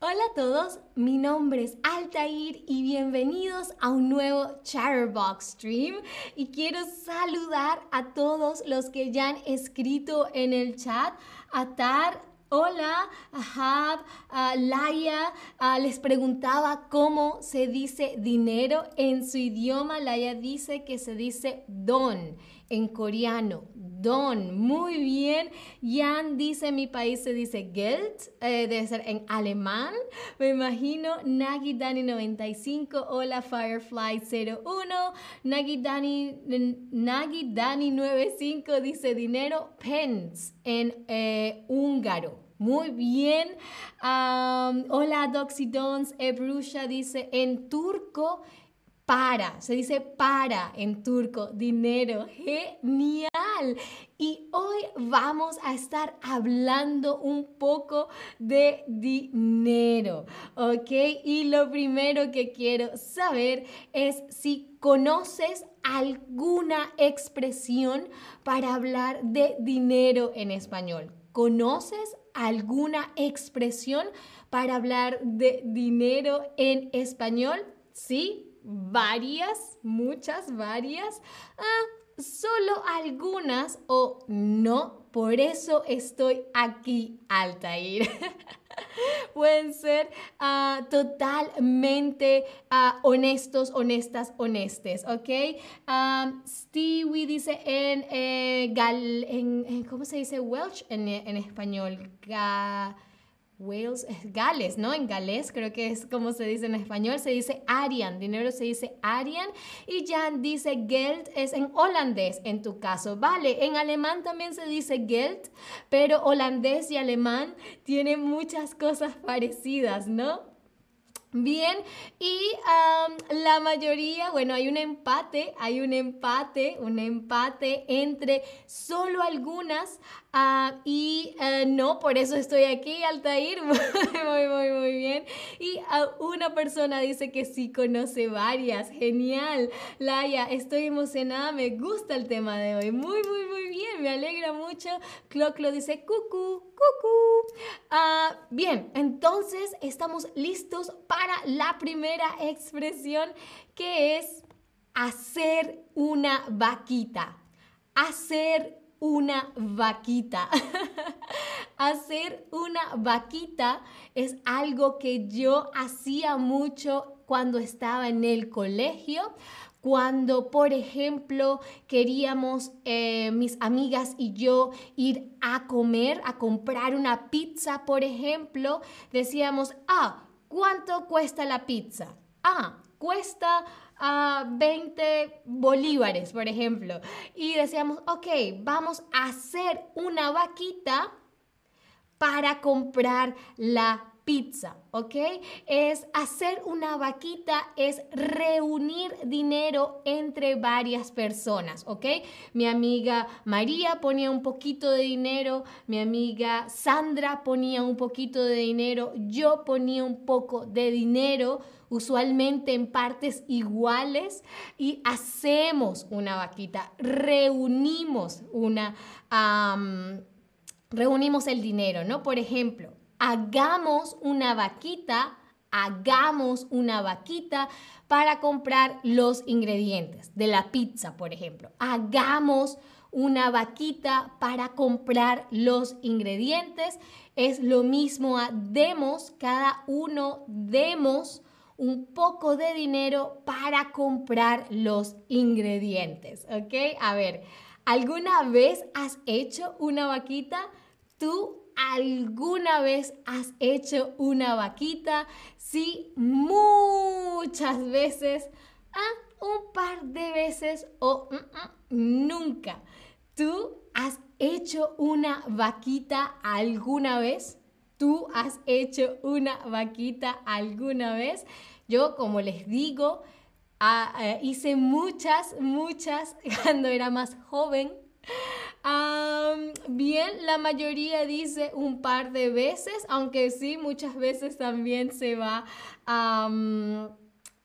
Hola a todos, mi nombre es Altair y bienvenidos a un nuevo Chatterbox Stream. Y quiero saludar a todos los que ya han escrito en el chat, a Tar, Hola, a Laia, les preguntaba cómo se dice dinero en su idioma. Laia dice que se dice don en coreano. Don, muy bien. Jan dice, mi país se dice Geld, eh, debe ser en alemán. Me imagino. Nagi Dani 95, hola Firefly 01. Nagi Dani, Nagi Dani 95 dice dinero, pence en eh, húngaro. Muy bien. hola Doxy Dons, Ebrusha dice en turco para, se dice para en turco, dinero, genial. Y hoy vamos a estar hablando un poco de dinero, ¿ok? Y lo primero que quiero saber es si conoces alguna expresión para hablar de dinero en español. ¿Conoces alguna expresión para hablar de dinero en español? ¿Sí? Varias, muchas, varias, ah, solo algunas o no, por eso estoy aquí, Altair. Pueden ser ah, totalmente ah, honestos, honestas, honestes, ¿ok? Stewie dice en, eh, gal, en, ¿cómo se dice Welsh en, en español? Wales, Gales, ¿no? En galés creo que es como se dice en español, se dice Arian, dinero se dice Arian y Jan dice Geld es en holandés en tu caso, vale, en alemán también se dice Geld, pero holandés y alemán tienen muchas cosas parecidas, ¿no? Bien, y la mayoría, bueno, hay un empate, hay un empate, un empate entre solo algunas ah, y eh, no, por eso estoy aquí, Altair, muy, muy, muy bien. Y una persona dice que sí conoce varias, genial. Laia, estoy emocionada, me gusta el tema de hoy, muy, muy, muy bien, me alegra mucho. Cloclo dice cucu, cucu. Ah, bien, entonces estamos listos para para la primera expresión que es hacer una vaquita. Hacer una vaquita. hacer una vaquita es algo que yo hacía mucho cuando estaba en el colegio cuando, por ejemplo, queríamos eh, mis amigas y yo ir a comer, a comprar una pizza, por ejemplo, decíamos, ah, ¿Cuánto cuesta la pizza? Ah, cuesta 20 ah, bolívares, por ejemplo. Y decíamos, ok, vamos a hacer una vaquita para comprar la pizza, ¿ok? Es hacer una vaquita, es reunir dinero entre varias personas, ¿ok? Mi amiga María ponía un poquito de dinero, mi amiga Sandra ponía un poquito de dinero, yo ponía un poco de dinero, usualmente en partes iguales, y hacemos una vaquita, reunimos una... reunimos el dinero, ¿no? Por ejemplo, hagamos una vaquita, hagamos una vaquita para comprar los ingredientes de la pizza, por ejemplo. Hagamos una vaquita para comprar los ingredientes. Es lo mismo a demos, cada uno demos un poco de dinero para comprar los ingredientes, ¿ok? A ver, ¿alguna vez has hecho una vaquita? Tú ¿Alguna vez has hecho una vaquita? Sí, muchas veces. Ah, un par de veces o mm, mm, nunca. ¿Tú has hecho una vaquita alguna vez? ¿Tú has hecho una vaquita alguna vez? Yo, como les digo, ah, eh, hice muchas, muchas cuando era más joven bien, la mayoría dice un par de veces, aunque sí, muchas veces también se va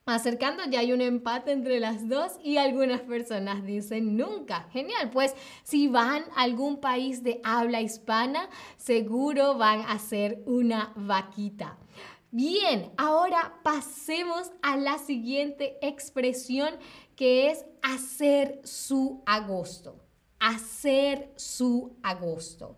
acercando, ya hay un empate entre las dos y algunas personas dicen nunca. Genial, pues si van a algún país de habla hispana, seguro van a hacer una vaquita. Bien, ahora pasemos a la siguiente expresión que es hacer su agosto. Hacer su agosto.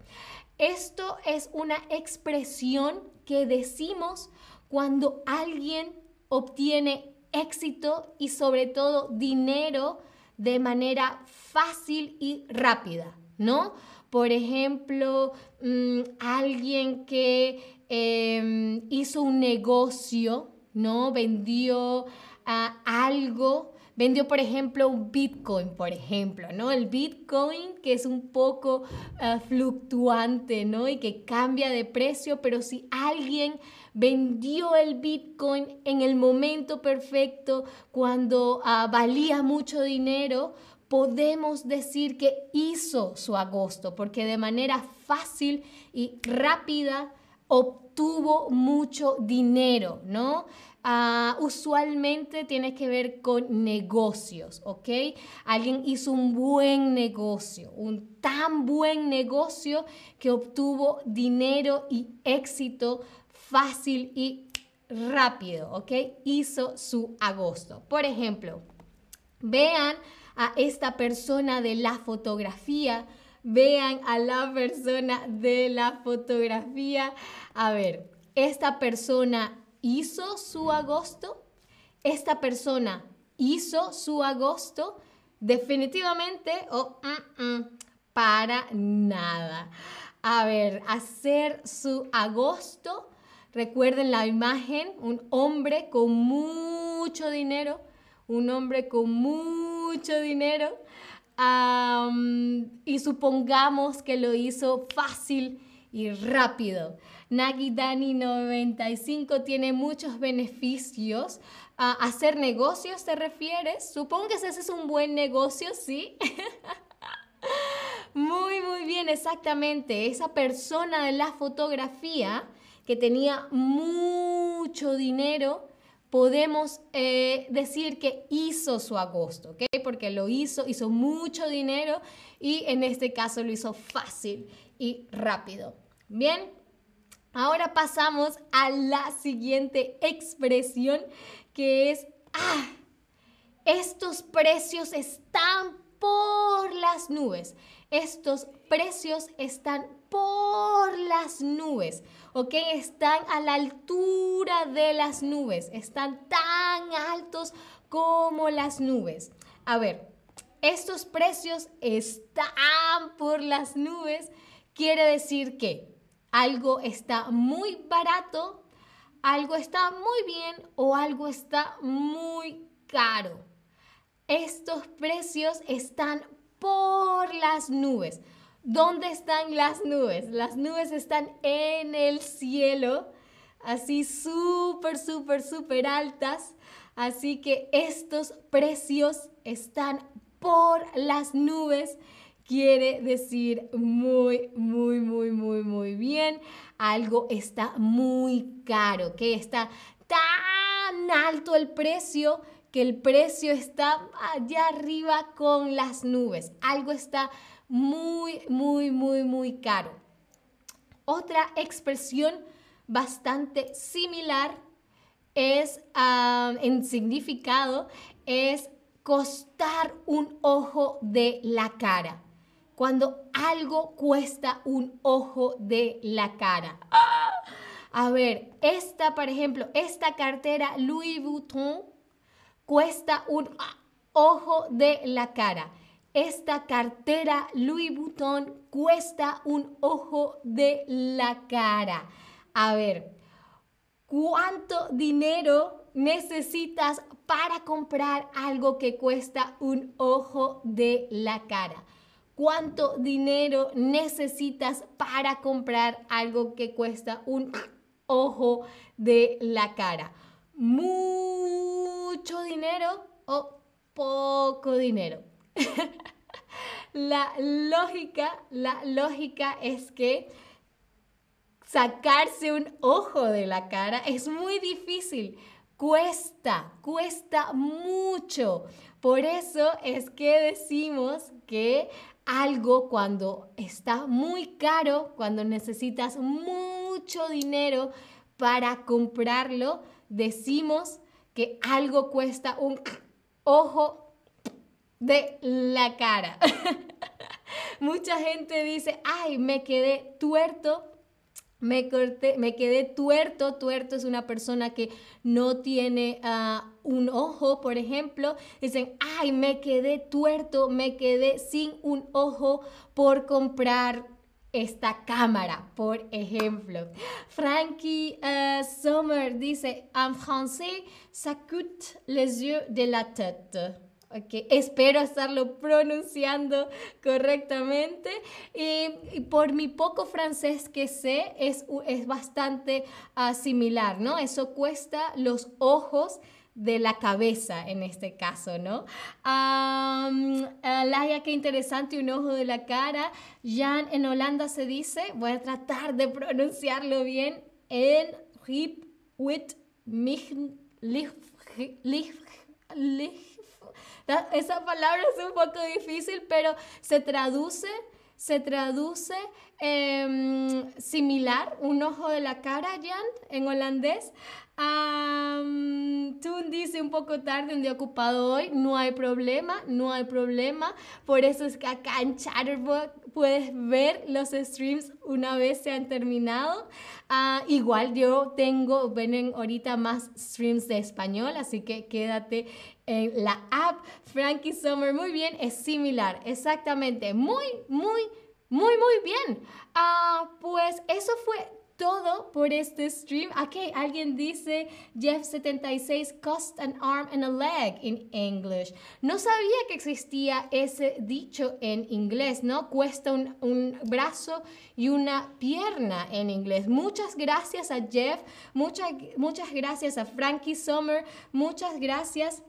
Esto es una expresión que decimos cuando alguien obtiene éxito y sobre todo dinero de manera fácil y rápida, ¿no? Por ejemplo, mm, alguien que em, hizo un negocio, ¿no? Vendió ah, algo vendió, por ejemplo, un Bitcoin, por ejemplo, ¿no? El Bitcoin que es un poco ah, fluctuante, ¿no? Y que cambia de precio, pero si alguien vendió el Bitcoin en el momento perfecto, cuando ah, valía mucho dinero, podemos decir que hizo su agosto, porque de manera fácil y rápida obtuvo mucho dinero, ¿no? Ah, usualmente tiene que ver con negocios, ¿ok? Alguien hizo un buen negocio, un tan buen negocio que obtuvo dinero y éxito fácil y rápido, ¿ok? Hizo su agosto. Por ejemplo, vean a esta persona de la fotografía, vean a la persona de la fotografía. A ver, esta persona hizo su agosto? ¿Esta persona hizo su agosto? Definitivamente o mm, mm, para nada. A ver, hacer su agosto. Recuerden la imagen, un hombre con mucho dinero, un hombre con mucho dinero. Y supongamos que lo hizo fácil y rápido. Nagi Dani 95 tiene muchos beneficios. ¿A hacer negocios te refieres? Supongo que ese es un buen negocio, ¿sí? muy, muy bien, exactamente. Esa persona de la fotografía que tenía mucho dinero, podemos eh, decir que hizo su agosto, ¿ok? Porque lo hizo, hizo mucho dinero y en este caso lo hizo fácil y rápido. Bien, Ahora pasamos a la siguiente expresión que es, ah, estos precios están por las nubes. Estos precios están por las nubes, ¿ok? Están a la altura de las nubes, están tan altos como las nubes. A ver, estos precios están por las nubes, quiere decir que algo está muy barato, algo está muy bien o algo está muy caro. Estos precios están por las nubes. ¿Dónde están las nubes? Las nubes están en el cielo, así súper, súper, súper altas. Así que estos precios están por las nubes quiere decir muy, muy, muy, muy, muy bien. Algo está muy caro, que está tan alto el precio que el precio está allá arriba con las nubes. Algo está muy, muy, muy, muy caro. Otra expresión bastante similar es ah, en significado es costar un ojo de la cara cuando algo cuesta un ojo de la cara. A ver, esta, por ejemplo, esta cartera Louis Vuitton cuesta un ojo de la cara. Esta cartera Louis Vuitton cuesta un ojo de la cara. A ver, ¿cuánto dinero necesitas para comprar algo que cuesta un ojo de la cara? cuánto dinero necesitas para comprar algo que cuesta un ojo de la cara. ¿Mucho dinero o poco dinero? la lógica, la lógica es que sacarse un ojo de la cara es muy difícil. Cuesta, cuesta mucho. Por eso es que decimos que algo cuando está muy caro, cuando necesitas mucho dinero para comprarlo decimos que algo cuesta un ojo de la cara. Mucha gente dice, ay, me quedé tuerto me, corté, me quedé tuerto. Tuerto es una persona que no tiene ah, un ojo, por ejemplo. Dicen, ay, me quedé tuerto, me quedé sin un ojo por comprar esta cámara, por ejemplo. Frankie uh, Sommer dice, en francés, ça coûte les yeux de la tête. Okay. Espero estarlo pronunciando correctamente. Y, por mi poco francés que sé, es, es bastante uh, similar, ¿no? Eso cuesta los ojos de la cabeza en este caso, ¿no? Um, Laia, qué interesante, un ojo de la cara. Jan, en Holanda se dice, voy a tratar de pronunciarlo bien, en hip with mich, esa palabra es un poco difícil, pero se traduce, se traduce em, similar, un ojo de la cara, Jan, en holandés. Um, Tun dice un poco tarde, un día ocupado hoy, no hay problema, no hay problema. Por eso es que acá en Chatterbox puedes ver los streams una vez se han terminado. Uh, igual yo tengo, ven ahorita más streams de español, así que quédate en la app. Frankie Summer, muy bien, es similar, exactamente, muy, muy, muy, muy bien. Uh, pues eso fue todo por este stream. Aquí alguien dice Jeff76 cost an arm and a leg in English. No sabía que existía ese dicho en inglés, ¿no? Cuesta un, un brazo y una pierna en inglés. Muchas gracias a Jeff, muchas, muchas gracias a Frankie Sommer, muchas gracias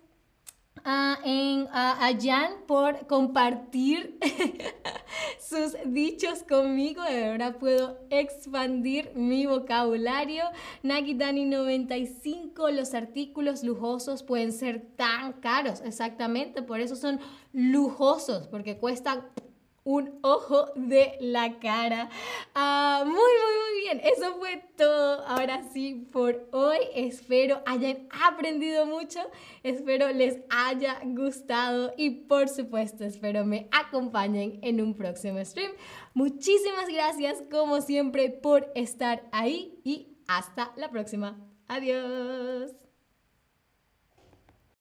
a, en, a, Jan por compartir sus dichos conmigo. De verdad puedo expandir mi vocabulario. Nagidani95, los artículos lujosos pueden ser tan caros. Exactamente, por eso son lujosos, porque cuestan un ojo de la cara. Ah, muy, muy, muy bien. Eso fue todo. Ahora sí, por hoy. Espero hayan aprendido mucho. Espero les haya gustado. Y por supuesto, espero me acompañen en un próximo stream. Muchísimas gracias, como siempre, por estar ahí. Y hasta la próxima. Adiós.